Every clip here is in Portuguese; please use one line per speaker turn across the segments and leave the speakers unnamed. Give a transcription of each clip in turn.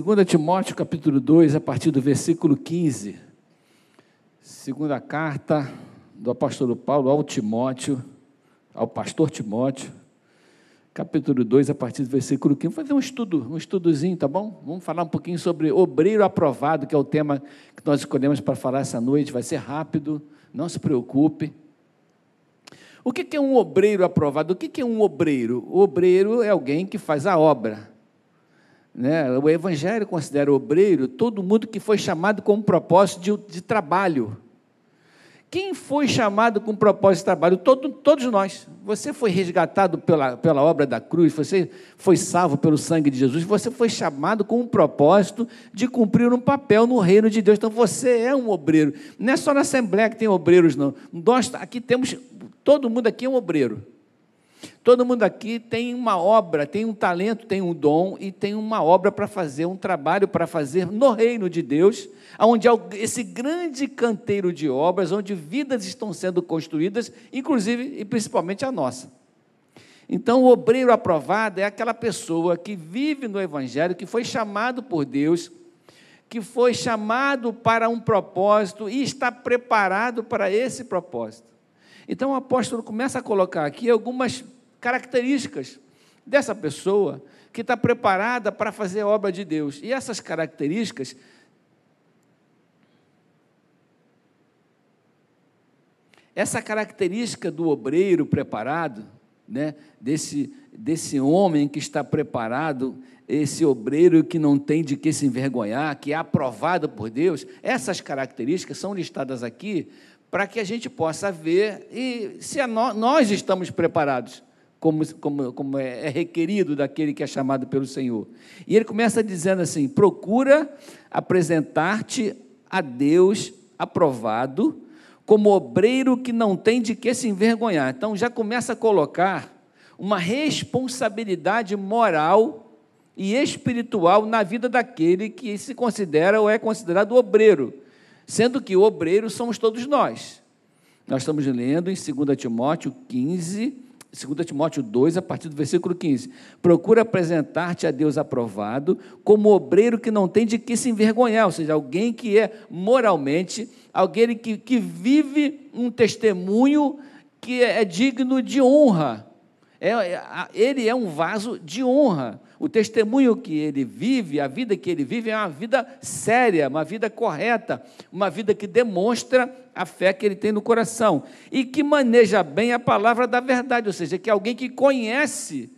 2 Timóteo capítulo 2, a partir do versículo 15. Segunda carta do apóstolo Paulo ao Timóteo, ao pastor Timóteo, capítulo 2, a partir do versículo 15. Vamos fazer um estudo, um estudozinho, tá bom? Vamos falar um pouquinho sobre obreiro aprovado, que é o tema que nós escolhemos para falar essa noite. Vai ser rápido, não se preocupe. O que é um obreiro aprovado? O que é um obreiro? O obreiro é alguém que faz a obra. Né? O Evangelho considera obreiro todo mundo que foi chamado com um propósito de, de trabalho. Quem foi chamado com propósito de trabalho? Todo, todos nós. Você foi resgatado pela, pela obra da cruz, você foi salvo pelo sangue de Jesus, você foi chamado com um propósito de cumprir um papel no reino de Deus. Então você é um obreiro. Não é só na Assembleia que tem obreiros, não. Nós aqui temos, todo mundo aqui é um obreiro. Todo mundo aqui tem uma obra, tem um talento, tem um dom e tem uma obra para fazer, um trabalho para fazer no reino de Deus, onde há esse grande canteiro de obras, onde vidas estão sendo construídas, inclusive e principalmente a nossa. Então, o obreiro aprovado é aquela pessoa que vive no Evangelho, que foi chamado por Deus, que foi chamado para um propósito e está preparado para esse propósito. Então, o apóstolo começa a colocar aqui algumas características dessa pessoa que está preparada para fazer a obra de Deus. E essas características essa característica do obreiro preparado, né, desse, desse homem que está preparado, esse obreiro que não tem de que se envergonhar, que é aprovado por Deus, essas características são listadas aqui para que a gente possa ver e se nós estamos preparados como, como, como é, é requerido daquele que é chamado pelo Senhor. E ele começa dizendo assim: procura apresentar-te a Deus aprovado, como obreiro que não tem de que se envergonhar. Então já começa a colocar uma responsabilidade moral e espiritual na vida daquele que se considera ou é considerado obreiro, sendo que o obreiro somos todos nós. Nós estamos lendo em 2 Timóteo 15, 2 Timóteo 2, a partir do versículo 15. Procura apresentar-te a Deus aprovado, como obreiro que não tem de que se envergonhar, ou seja, alguém que é moralmente, alguém que, que vive um testemunho que é digno de honra. É, é ele é um vaso de honra. O testemunho que ele vive, a vida que ele vive, é uma vida séria, uma vida correta, uma vida que demonstra a fé que ele tem no coração e que maneja bem a palavra da verdade, ou seja, que é alguém que conhece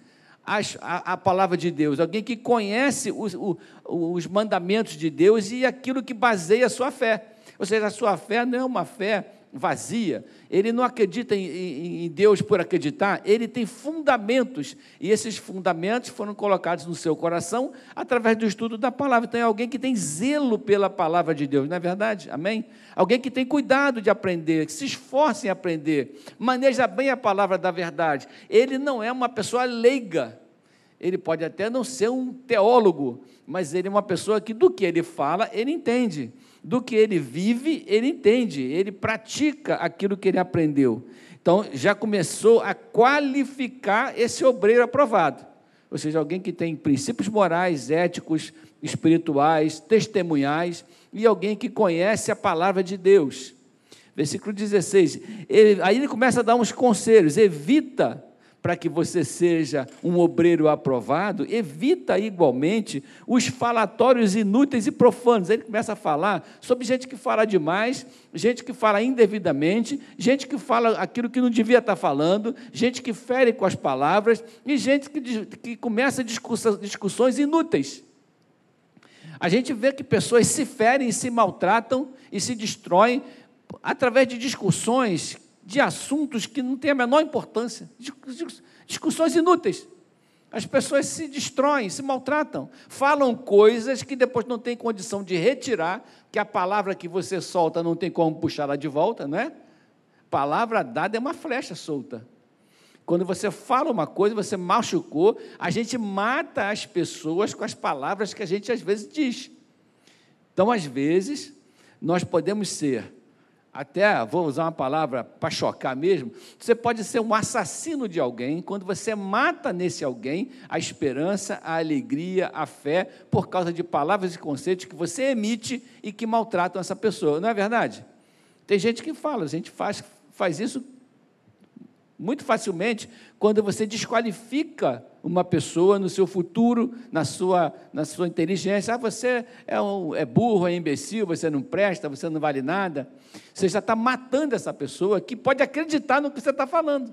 as, a, a, palavra de Deus, alguém que conhece os, o, os mandamentos de Deus e aquilo que baseia a sua fé. Ou seja, a sua fé não é uma fé vazia, ele não acredita em, em, Deus por acreditar, ele tem fundamentos, e esses fundamentos foram colocados no seu coração através do estudo da palavra. Então é alguém que tem zelo pela palavra de Deus, não é verdade? Amém? Alguém que tem cuidado de aprender, que se esforça em aprender, maneja bem a palavra da verdade. Ele não é uma pessoa leiga, ele pode até não ser um teólogo, mas ele é uma pessoa que do que ele fala, ele entende do que ele vive, ele entende, ele pratica aquilo que ele aprendeu. Então, já começou a qualificar esse obreiro aprovado. Ou seja, alguém que tem princípios morais, éticos, espirituais, testemunhais, e alguém que conhece a palavra de Deus. Versículo 16. Ele, aí ele começa a dar uns conselhos: evita para que você seja um obreiro aprovado, evita igualmente os falatórios inúteis e profanos. Ele começa a falar sobre gente que fala demais, gente que fala indevidamente, gente que fala aquilo que não devia estar falando, gente que fere com as palavras e gente que, que começa discussões inúteis. A gente vê que pessoas se ferem, se maltratam e se destroem através de discussões de assuntos que não têm a menor importância, discussões inúteis. As pessoas se destroem, se maltratam, falam coisas que depois não tem condição de retirar, que a palavra que você solta não tem como puxá-la de volta, não é? Palavra dada é uma flecha solta. Quando você fala uma coisa, você machucou, a gente mata as pessoas com as palavras que a gente às vezes diz. Então, às vezes, nós podemos ser até vou usar uma palavra para chocar mesmo, você pode ser um assassino de alguém quando você mata nesse alguém a esperança, a alegria, a fé, por causa de palavras e conceitos que você emite e que maltratam essa pessoa, não é verdade? Tem gente que fala, a gente faz, faz isso muito facilmente quando você desqualifica uma pessoa no seu futuro, na sua, na sua inteligência. Ah, você é, um, é burro, é imbecil, você não presta, você não vale nada. Você já está matando essa pessoa que pode acreditar no que você está falando.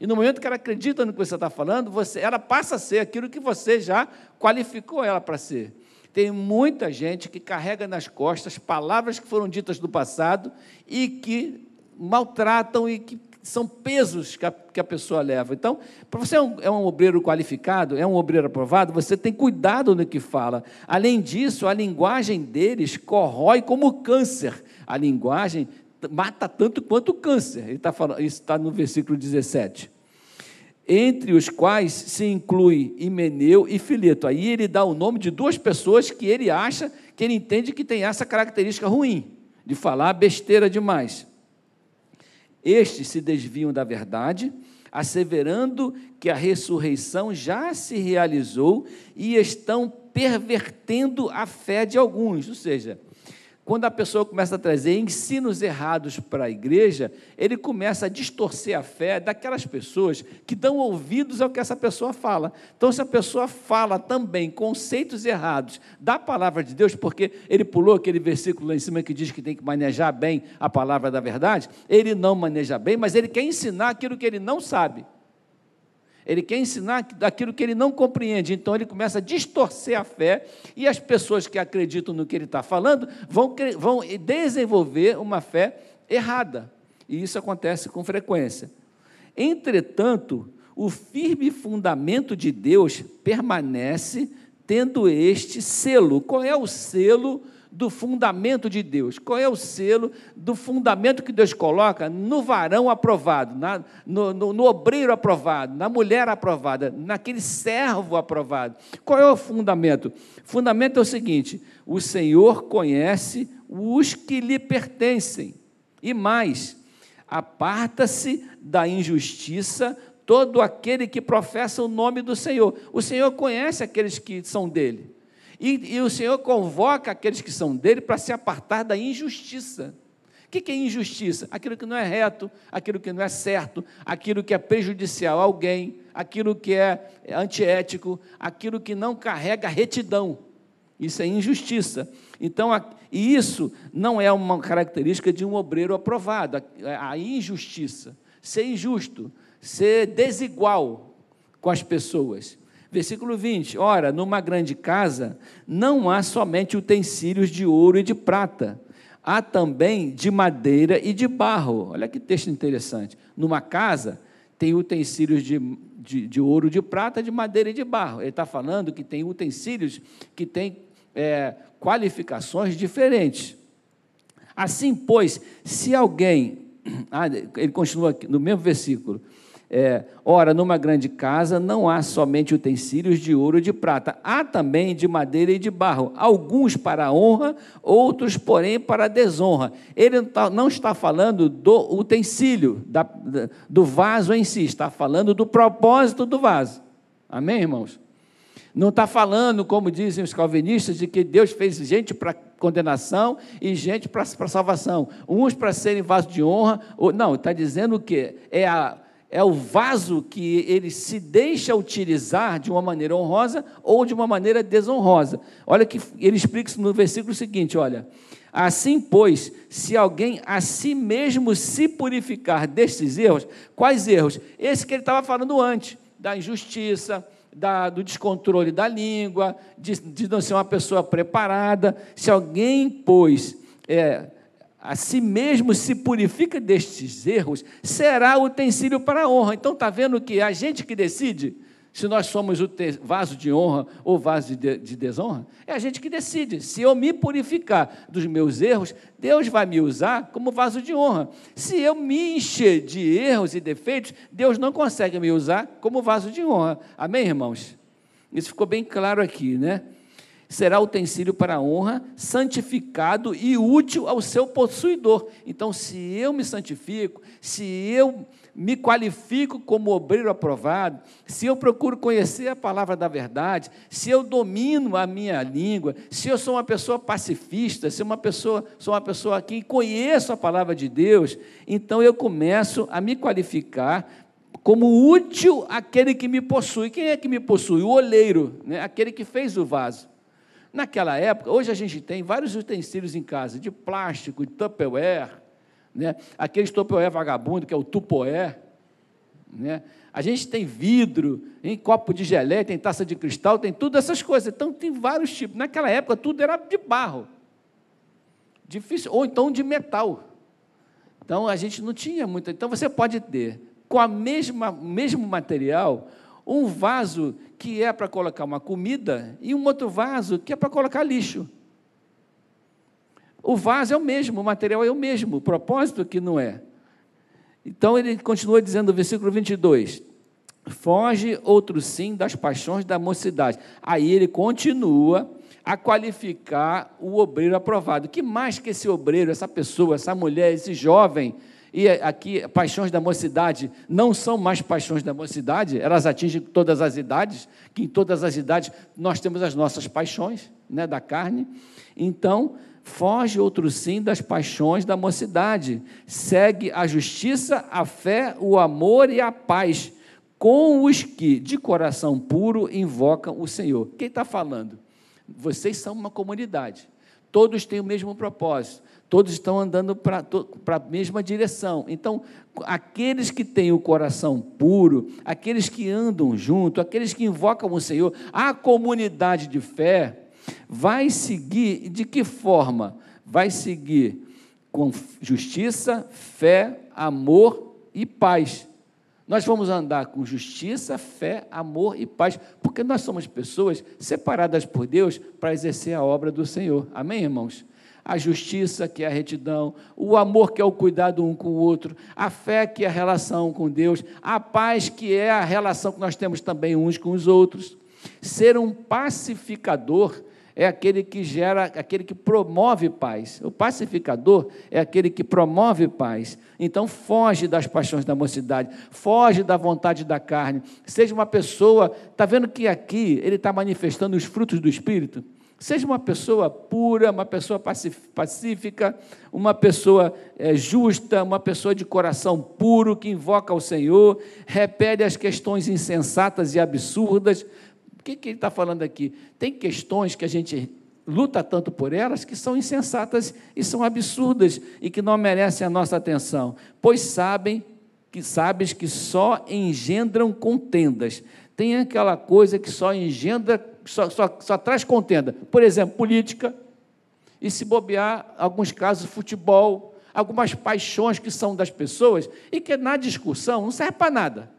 E no momento que ela acredita no que você está falando, você, ela passa a ser aquilo que você já qualificou ela para ser. Tem muita gente que carrega nas costas palavras que foram ditas no passado e que maltratam e que são pesos que a, que a pessoa leva. Então, para você é um, é um, obreiro qualificado, é um obreiro aprovado, você tem cuidado no que fala. Além disso, a linguagem deles corrói como câncer. A linguagem mata tanto quanto o câncer. Ele está falando, isso está no versículo 17. Entre os quais se inclui Himeneu e Fileto. Aí ele dá o nome de duas pessoas que ele acha, que ele entende que tem essa característica ruim, de falar besteira demais. Estes se desviam da verdade, asseverando que a ressurreição já se realizou e estão pervertendo a fé de alguns. Ou seja, quando a pessoa começa a trazer ensinos errados para a igreja, ele começa a distorcer a fé daquelas pessoas que dão ouvidos ao que essa pessoa fala. Então, se a pessoa fala também conceitos errados da palavra de Deus, porque ele pulou aquele versículo lá em cima que diz que tem que manejar bem a palavra da verdade, ele não maneja bem, mas ele quer ensinar aquilo que ele não sabe. Ele quer ensinar aquilo que ele não compreende, então ele começa a distorcer a fé, e as pessoas que acreditam no que ele está falando vão, vão desenvolver uma fé errada. E isso acontece com frequência. Entretanto, o firme fundamento de Deus permanece tendo este selo. Qual é o selo do fundamento de Deus. Qual é o selo do fundamento que Deus coloca no varão aprovado, na, no, no, no, obreiro aprovado, na mulher aprovada, naquele servo aprovado? Qual é o fundamento? O fundamento é o seguinte: o Senhor conhece os que lhe pertencem. E mais, aparta-se da injustiça todo aquele que professa o nome do Senhor. O Senhor conhece aqueles que são dele. E, e o Senhor convoca aqueles que são dele para se apartar da injustiça. O que, que é injustiça? Aquilo que não é reto, aquilo que não é certo, aquilo que é prejudicial a alguém, aquilo que é antiético, aquilo que não carrega retidão. Isso é injustiça. Então, e isso não é uma característica de um obreiro aprovado, a, a injustiça, ser injusto, ser desigual com as pessoas. Versículo 20: Ora, numa grande casa não há somente utensílios de ouro e de prata, há também de madeira e de barro. Olha que texto interessante. Numa casa tem utensílios de, de, de ouro, de prata, de madeira e de barro. Ele está falando que tem utensílios que têm é, qualificações diferentes. Assim, pois, se alguém. Ah, ele continua aqui, no mesmo versículo. É, ora, numa grande casa não há somente utensílios de ouro e de prata, há também de madeira e de barro, alguns para honra, outros, porém, para desonra. Ele não está tá falando do utensílio, da, do vaso em si, está falando do propósito do vaso. Amém, irmãos? Não está falando, como dizem os calvinistas, de que Deus fez gente para condenação e gente para salvação. Uns para serem vaso de honra. Ou, não, está dizendo o quê? É a é o vaso que ele se deixa utilizar de uma maneira honrosa ou de uma maneira desonrosa. Olha que ele explica isso no versículo seguinte, olha. Assim, pois, se alguém a si mesmo se purificar destes erros, quais erros? Esse que ele estava falando antes, da injustiça, da, do descontrole da língua, de, de, não ser uma pessoa preparada. Se alguém, pois, é, a si mesmo se purifica destes erros, será utensílio para a honra. Então está vendo que a gente que decide se nós somos o vaso de honra ou vaso de, de desonra, é a gente que decide. Se eu me purificar dos meus erros, Deus vai me usar como vaso de honra. Se eu me encher de erros e defeitos, Deus não consegue me usar como vaso de honra. Amém, irmãos? Isso ficou bem claro aqui, né? Será utensílio para honra, santificado e útil ao seu possuidor. Então, se eu me santifico, se eu me qualifico como obreiro aprovado, se eu procuro conhecer a palavra da verdade, se eu domino a minha língua, se eu sou uma pessoa pacifista, se uma pessoa, sou uma pessoa que conheço a palavra de Deus, então eu começo a me qualificar como útil aquele que me possui. Quem é que me possui? O oleiro, né? aquele que fez o vaso. Naquela época, hoje a gente tem vários utensílios em casa, de plástico, de tupperware, né? aquele Tupperware vagabundo, que é o tupoé. Né? A gente tem vidro, em copo de geleia, tem taça de cristal, tem tudo essas coisas. Então, tem vários tipos. Naquela época, tudo era de barro. Difícil, ou então de metal. Então, a gente não tinha muito. Então, você pode ter, com a mesma mesmo material, um vaso que é para colocar uma comida e um outro vaso que é para colocar lixo. O vaso é o mesmo, o material é o mesmo, o propósito que não é. Então ele continua dizendo no versículo 22: Foge outro sim das paixões da mocidade. Aí ele continua a qualificar o obreiro aprovado. Que mais que esse obreiro, essa pessoa, essa mulher, esse jovem, e aqui paixões da mocidade não são mais paixões da mocidade, elas atingem todas as idades, que em todas as idades nós temos as nossas paixões, né, da carne. Então, foge outro sim das paixões da mocidade, segue a justiça, a fé, o amor e a paz, com os que de coração puro invocam o Senhor. Quem está falando? Vocês são uma comunidade, todos têm o mesmo propósito, todos estão andando para a mesma direção. Então, aqueles que têm o coração puro, aqueles que andam junto, aqueles que invocam o Senhor, a comunidade de fé, vai seguir de que forma? Vai seguir com justiça, fé, amor e paz. Nós vamos andar com justiça, fé, amor e paz, porque nós somos pessoas separadas por Deus para exercer a obra do Senhor. Amém, irmãos? A justiça, que é a retidão, o amor, que é o cuidado um com o outro, a fé, que é a relação com Deus, a paz, que é a relação que nós temos também uns com os outros. Ser um pacificador é aquele que gera, aquele que promove paz. O pacificador é aquele que promove paz. Então, foge das paixões da mocidade, foge da vontade da carne. Seja uma pessoa, está vendo que aqui ele está manifestando os frutos do Espírito? Seja uma pessoa pura, uma pessoa pacífica, uma pessoa é, justa, uma pessoa de coração puro que invoca o Senhor, repele as questões insensatas e absurdas, que, que ele está falando aqui? Tem questões que a gente luta tanto por elas que são insensatas e são absurdas e que não merecem a nossa atenção, pois sabem que sabes que só engendram contendas. Tem aquela coisa que só engendra, só, só, só traz contenda. Por exemplo, política, e se bobear, alguns casos, futebol, algumas paixões que são das pessoas e que na discussão não serve para nada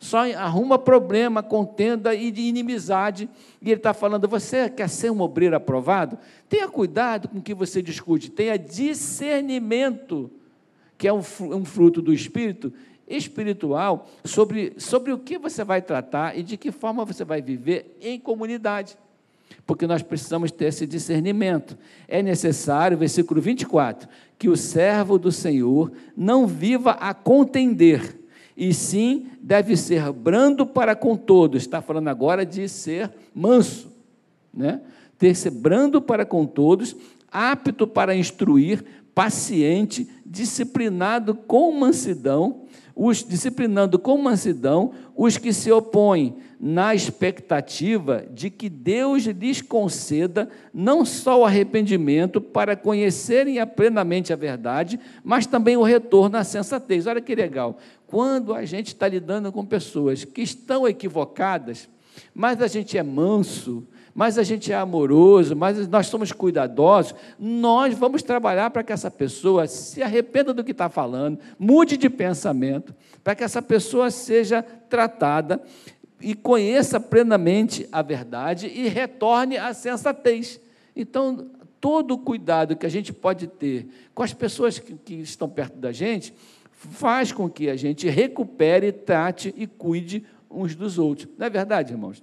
só arruma problema, contenda e de inimizade. E ele está falando: você quer ser um obreiro aprovado? Tenha cuidado com o que você discute, tenha discernimento, que é um fruto do Espírito espiritual, sobre, sobre o que você vai tratar e de que forma você vai viver em comunidade. Porque nós precisamos ter esse discernimento. É necessário, versículo 24, que o servo do Senhor não viva a contender e sim deve ser brando para com todos. Está falando agora de ser manso, né? Ter ser brando para com todos, apto para instruir, paciente, disciplinado com mansidão, os disciplinando com mansidão os que se opõem, na expectativa de que Deus lhes conceda não só o arrependimento para conhecerem plenamente a verdade, mas também o retorno à sensatez. Olha que legal. Quando a gente está lidando com pessoas que estão equivocadas, mas a gente é manso, mas a gente é amoroso, mas nós somos cuidadosos, nós vamos trabalhar para que essa pessoa se arrependa do que está falando, mude de pensamento, para que essa pessoa seja tratada e conheça plenamente a verdade e retorne à sensatez. Então, todo o cuidado que a gente pode ter com as pessoas que, que estão perto da gente, faz com que a gente recupere, trate e cuide uns dos outros. Não é verdade, irmãos?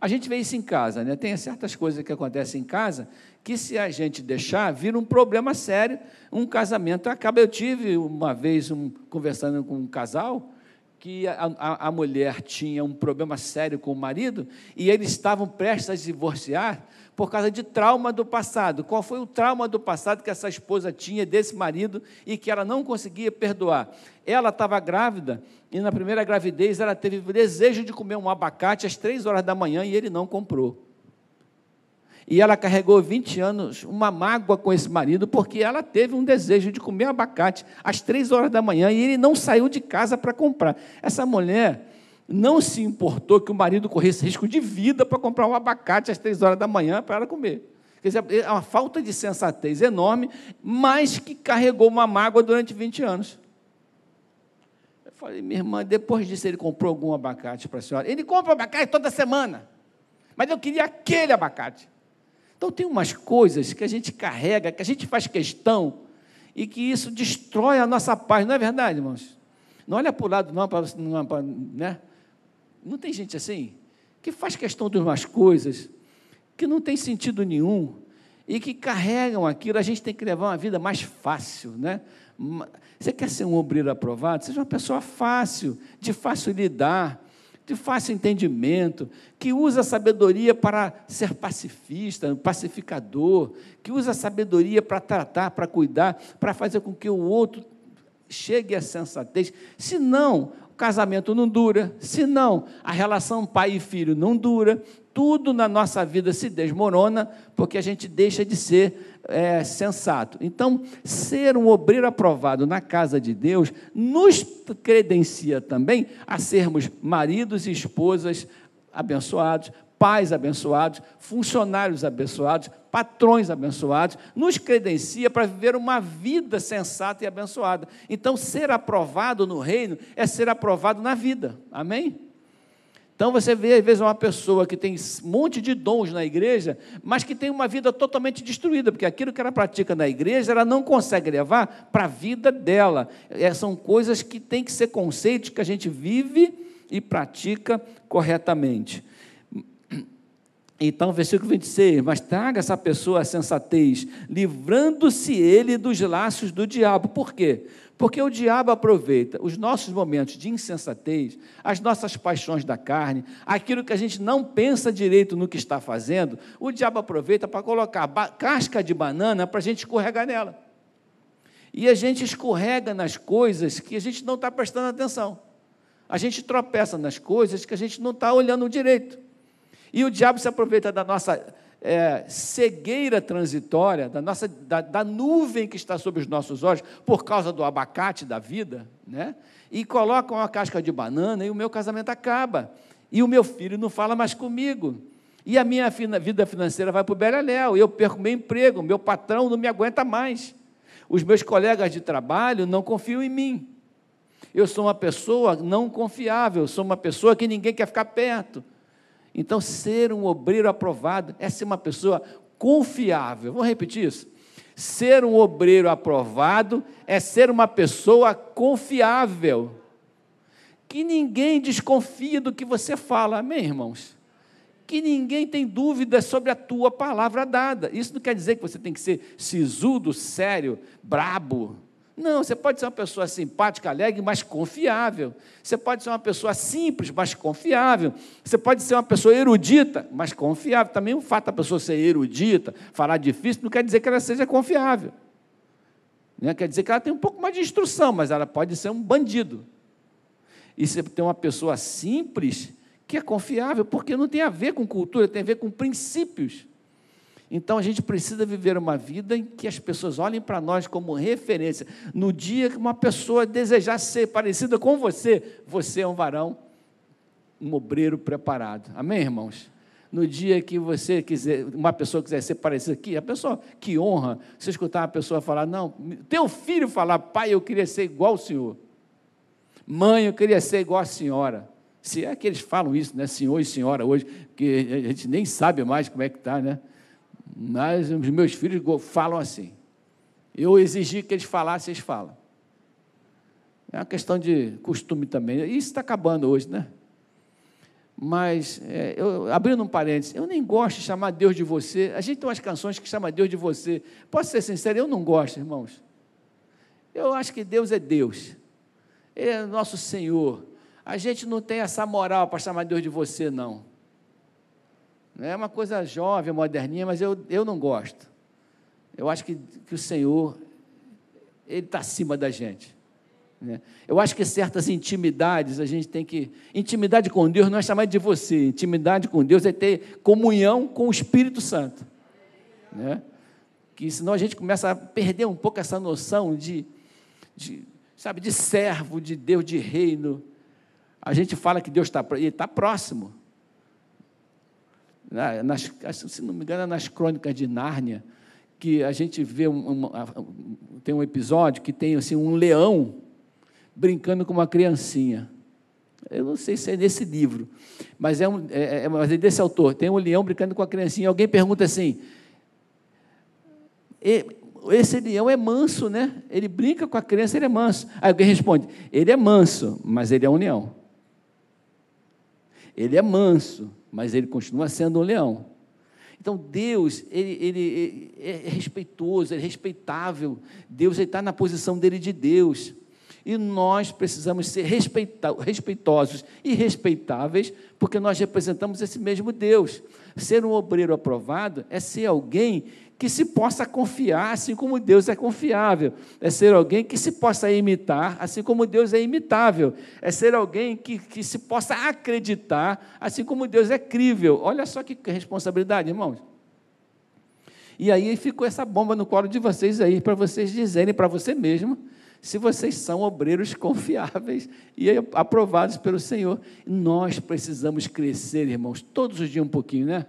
A gente vê isso em casa, né? Tem certas coisas que acontecem em casa que, se a gente deixar, vira um problema sério. Um casamento acaba. Eu tive uma vez um, conversando com um casal que a, a, a, mulher tinha um problema sério com o marido e eles estavam prestes a divorciar por causa de trauma do passado. Qual foi o trauma do passado que essa esposa tinha desse marido e que ela não conseguia perdoar? Ela estava grávida e na primeira gravidez ela teve o desejo de comer um abacate às três horas da manhã e ele não comprou. E ela carregou 20 anos uma mágoa com esse marido, porque ela teve um desejo de comer abacate às três horas da manhã e ele não saiu de casa para comprar. Essa mulher não se importou que o marido corresse risco de vida para comprar um abacate às três horas da manhã para ela comer. Quer dizer, é uma falta de sensatez enorme, mas que carregou uma mágoa durante 20 anos. Eu falei, minha irmã, depois disso ele comprou algum abacate para a senhora. Ele compra abacate toda semana, mas eu queria aquele abacate. Então, tem umas coisas que a gente carrega, que a gente faz questão, e que isso destrói a nossa paz, não é verdade, irmãos? Não olha para o lado, não, para, não, para, né? Não tem gente assim, que faz questão de umas coisas que não tem sentido nenhum e que carregam aquilo. A gente tem que levar uma vida mais fácil, né? Você quer ser um obreiro aprovado? Seja uma pessoa fácil, de fácil lidar de fácil entendimento, que usa a sabedoria para ser pacifista, pacificador, que usa a sabedoria para tratar, para cuidar, para fazer com que o outro chegue à sensatez. Senão, o casamento não dura, senão, a relação pai e filho não dura, tudo na nossa vida se desmorona, porque a gente deixa de ser é, sensato. Então, ser um obreiro aprovado na casa de Deus nos credencia também a sermos maridos e esposas abençoados, pais abençoados, funcionários abençoados, patrões abençoados, nos credencia para viver uma vida sensata e abençoada. Então, ser aprovado no reino é ser aprovado na vida. Amém? Então você vê, às vezes, uma pessoa que tem um monte de dons na igreja, mas que tem uma vida totalmente destruída, porque aquilo que ela pratica na igreja, ela não consegue levar para a vida dela. É, são coisas que têm que ser conceitos que a gente vive e pratica corretamente. Então, versículo 26, mas traga essa pessoa a sensatez, livrando-se ele dos laços do diabo. Por quê? Porque o diabo aproveita os nossos momentos de insensatez, as nossas paixões da carne, aquilo que a gente não pensa direito no que está fazendo, o diabo aproveita para colocar casca de banana para a gente escorregar nela. E a gente escorrega nas coisas que a gente não está prestando atenção. A gente tropeça nas coisas que a gente não está olhando direito. E o diabo se aproveita da nossa é, cegueira transitória, da, nossa, da, da, nuvem que está sobre os nossos olhos, por causa do abacate da vida, né? e coloca uma casca de banana e o meu casamento acaba. E o meu filho não fala mais comigo. E a minha vida financeira vai para o beleléu, eu perco meu emprego, meu patrão não me aguenta mais. Os meus colegas de trabalho não confiam em mim. Eu sou uma pessoa não confiável, sou uma pessoa que ninguém quer ficar perto. Então, ser um obreiro aprovado é ser uma pessoa confiável. Vamos repetir isso? Ser um obreiro aprovado é ser uma pessoa confiável. Que ninguém desconfia do que você fala, amém, irmãos? Que ninguém tem dúvidas sobre a tua palavra dada. Isso não quer dizer que você tem que ser sisudo, sério, brabo. Não, você pode ser uma pessoa simpática, alegre, mas confiável. Você pode ser uma pessoa simples, mas confiável. Você pode ser uma pessoa erudita, mas confiável. Também o fato da pessoa ser erudita, falar difícil, não quer dizer que ela seja confiável. Né? Quer dizer que ela tem um pouco mais de instrução, mas ela pode ser um bandido. E você tem uma pessoa simples que é confiável, porque não tem a ver com cultura, tem a ver com princípios. Então a gente precisa viver uma vida em que as pessoas olhem para nós como referência. No dia que uma pessoa desejar ser parecida com você, você é um varão, um obreiro preparado. Amém, irmãos? No dia que você quiser, uma pessoa quiser ser parecida aqui, a pessoa que honra, você escutar uma pessoa falar, não, teu filho falar, pai, eu queria ser igual ao senhor. Mãe, eu queria ser igual à senhora. Se é que eles falam isso, né, senhor e senhora hoje, que a gente nem sabe mais como é que está, né? Mas os meus filhos falam assim. Eu exigi que eles falassem, eles falam. É uma questão de costume também. Isso está acabando hoje, né? Mas, é, eu, abrindo um parênteses, eu nem gosto de chamar Deus de você. A gente tem umas canções que chama Deus de você. Posso ser sincero, eu não gosto, irmãos. Eu acho que Deus é Deus. Ele é nosso Senhor. A gente não tem essa moral para chamar Deus de você, não. É uma coisa jovem, moderninha, mas eu, eu não gosto. Eu acho que, que o Senhor, Ele está acima da gente. Né? Eu acho que certas intimidades a gente tem que. Intimidade com Deus não é chamar de você, intimidade com Deus é ter comunhão com o Espírito Santo. Né? Que senão a gente começa a perder um pouco essa noção de, de sabe, de servo de Deus, de reino. A gente fala que Deus está está próximo. Nas, se não me engano, é nas crônicas de Nárnia, que a gente vê um, um, tem um episódio que tem assim um leão brincando com uma criancinha. Eu não sei se é nesse livro, mas é, um, é, é, mas é desse autor. Tem um leão brincando com a criancinha. Alguém pergunta assim: esse leão é manso, né? Ele brinca com a criança, ele é manso. Aí alguém responde: ele é manso, mas ele é um leão. Ele é manso, mas ele continua sendo um leão. Então Deus, ele, ele, ele é respeitoso, ele é respeitável. Deus está na posição dele de Deus. E nós precisamos ser respeitosos e respeitáveis, porque nós representamos esse mesmo Deus. Ser um obreiro aprovado é ser alguém que se possa confiar, assim como Deus é confiável. É ser alguém que se possa imitar, assim como Deus é imitável. É ser alguém que, que se possa acreditar, assim como Deus é crível. Olha só que responsabilidade, irmãos. E aí ficou essa bomba no colo de vocês aí, para vocês dizerem para você mesmo se vocês são obreiros confiáveis e aprovados pelo Senhor. Nós precisamos crescer, irmãos, todos os dias um pouquinho, né?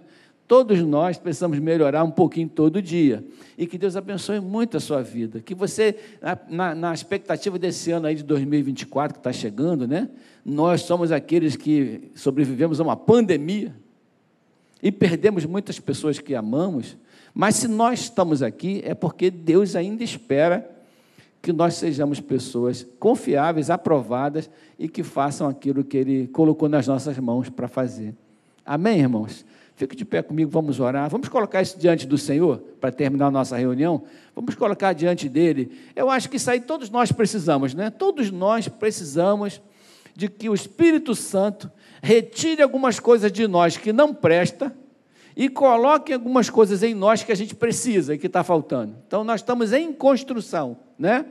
Todos nós precisamos melhorar um pouquinho todo dia. E que Deus abençoe muito a sua vida. Que você, na, na expectativa desse ano aí de 2024 que está chegando, né? Nós somos aqueles que sobrevivemos a uma pandemia e perdemos muitas pessoas que amamos. Mas se nós estamos aqui, é porque Deus ainda espera que nós sejamos pessoas confiáveis, aprovadas e que façam aquilo que Ele colocou nas nossas mãos para fazer. Amém, irmãos? Fique de pé comigo, vamos orar. Vamos colocar isso diante do Senhor para terminar a nossa reunião. Vamos colocar diante dele. Eu acho que isso aí todos nós precisamos, né? Todos nós precisamos de que o Espírito Santo retire algumas coisas de nós que não presta e coloque algumas coisas em nós que a gente precisa e que está faltando. Então nós estamos em construção né?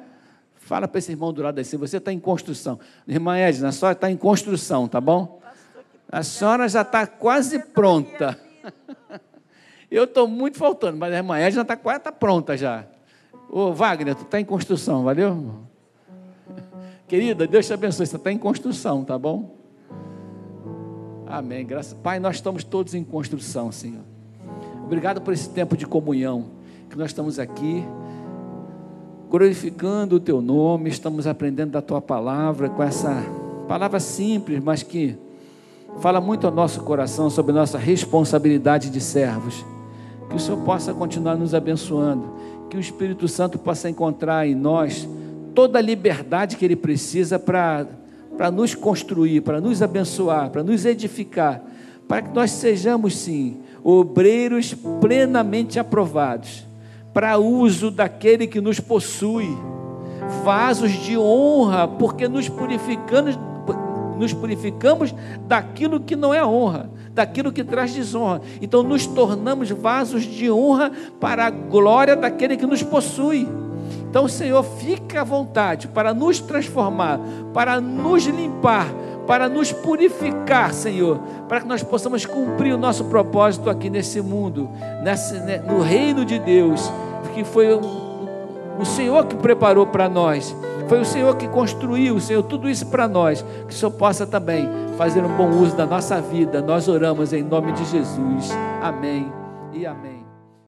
Fala para esse irmão do lado assim, você está em construção. Irmã Edna, a senhora está em construção, tá bom? A senhora já está quase pronta. Eu estou muito faltando, mas a irmã Edna está quase tá pronta já. Ô Wagner, tu está em construção, valeu? Querida, Deus te abençoe, você está em construção, tá bom? Amém. Graças. Pai, nós estamos todos em construção, Senhor. Obrigado por esse tempo de comunhão que nós estamos aqui glorificando o teu nome, estamos aprendendo da tua palavra com essa palavra simples, mas que fala muito ao nosso coração sobre nossa responsabilidade de servos. Que o Senhor possa continuar nos abençoando, que o Espírito Santo possa encontrar em nós toda a liberdade que ele precisa para para nos construir, para nos abençoar, para nos edificar, para que nós sejamos sim obreiros plenamente aprovados para uso daquele que nos possui, vasos de honra, porque nos purificamos, nos purificamos daquilo que não é honra, daquilo que traz desonra. Então nos tornamos vasos de honra para a glória daquele que nos possui. Então, Senhor, fica à vontade para nos transformar, para nos limpar, para nos purificar, Senhor, para que nós possamos cumprir o nosso propósito aqui nesse mundo, nesse, né, no reino de Deus, que foi o, o Senhor que preparou para nós, foi o Senhor que construiu, Senhor, tudo isso para nós, que o Senhor possa também fazer um bom uso da nossa vida. Nós oramos em nome de Jesus. Amém e amém.